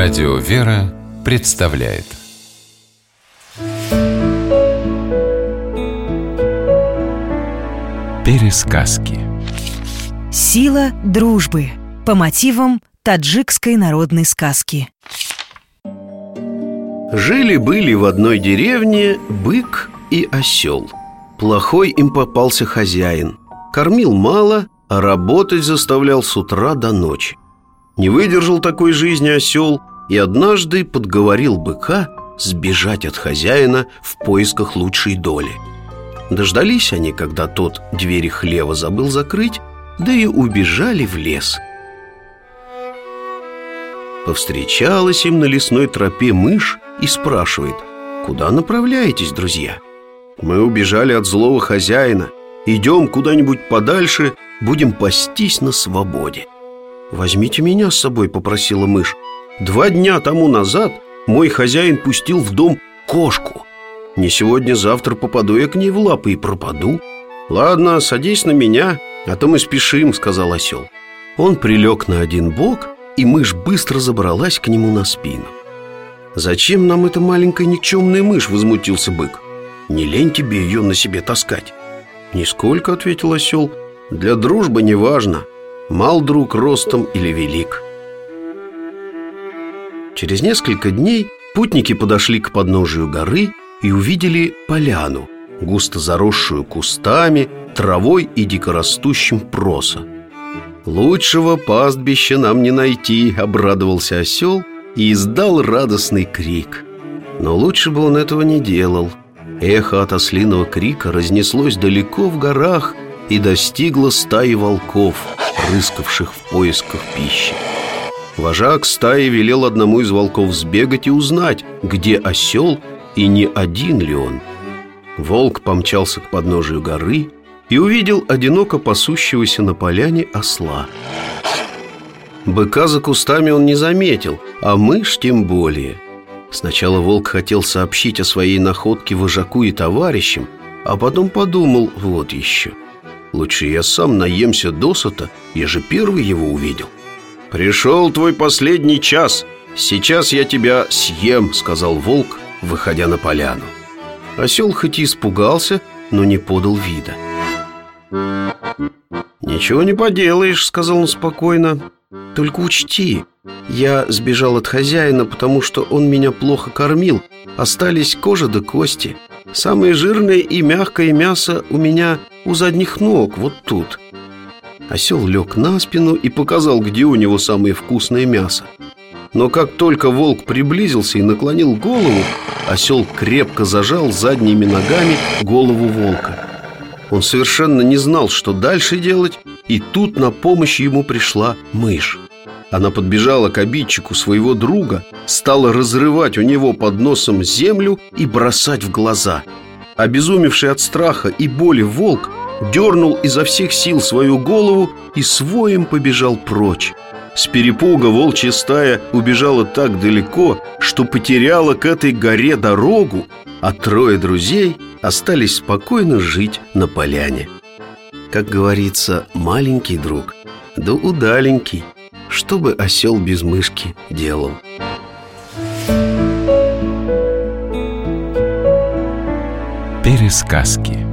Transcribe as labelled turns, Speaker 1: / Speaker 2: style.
Speaker 1: Радио «Вера» представляет Пересказки
Speaker 2: Сила дружбы по мотивам таджикской народной сказки.
Speaker 3: Жили-были в одной деревне бык и осел. Плохой им попался хозяин. Кормил мало, а работать заставлял с утра до ночи. Не выдержал такой жизни осел и однажды подговорил быка сбежать от хозяина в поисках лучшей доли. Дождались они, когда тот двери хлева забыл закрыть, да и убежали в лес. Повстречалась им на лесной тропе мышь и спрашивает, куда направляетесь, друзья? Мы убежали от злого хозяина, идем куда-нибудь подальше, будем пастись на свободе. «Возьмите меня с собой», — попросила мышь. «Два дня тому назад мой хозяин пустил в дом кошку. Не сегодня-завтра попаду я к ней в лапы и пропаду». «Ладно, садись на меня, а то мы спешим», — сказал осел. Он прилег на один бок, и мышь быстро забралась к нему на спину. «Зачем нам эта маленькая никчемная мышь?» — возмутился бык. «Не лень тебе ее на себе таскать». «Нисколько», — ответил осел. «Для дружбы не важно. Мал друг ростом или велик Через несколько дней путники подошли к подножию горы и увидели поляну, густо заросшую кустами, травой и дикорастущим проса. «Лучшего пастбища нам не найти», — обрадовался осел и издал радостный крик. Но лучше бы он этого не делал. Эхо от ослиного крика разнеслось далеко в горах и достигло стаи волков — рыскавших в поисках пищи. Вожак стаи велел одному из волков сбегать и узнать, где осел и не один ли он. Волк помчался к подножию горы и увидел одиноко пасущегося на поляне осла. Быка за кустами он не заметил, а мышь тем более. Сначала волк хотел сообщить о своей находке вожаку и товарищам, а потом подумал вот еще – Лучше я сам наемся досыта, я же первый его увидел. «Пришел твой последний час, сейчас я тебя съем», — сказал волк, выходя на поляну. Осел хоть и испугался, но не подал вида. «Ничего не поделаешь», — сказал он спокойно. «Только учти, я сбежал от хозяина, потому что он меня плохо кормил Остались кожа да кости Самое жирное и мягкое мясо у меня у задних ног, вот тут. Осел лег на спину и показал, где у него самое вкусное мясо. Но как только волк приблизился и наклонил голову Осел крепко зажал задними ногами голову волка. Он совершенно не знал, что дальше делать И тут на помощь ему пришла мышь она подбежала к обидчику своего друга, стала разрывать у него под носом землю и бросать в глаза. Обезумевший от страха и боли волк дернул изо всех сил свою голову и своим побежал прочь. С перепуга волчья стая убежала так далеко, что потеряла к этой горе дорогу, а трое друзей остались спокойно жить на поляне. Как говорится, маленький друг, да удаленький – что бы осел без мышки делал?
Speaker 1: Пересказки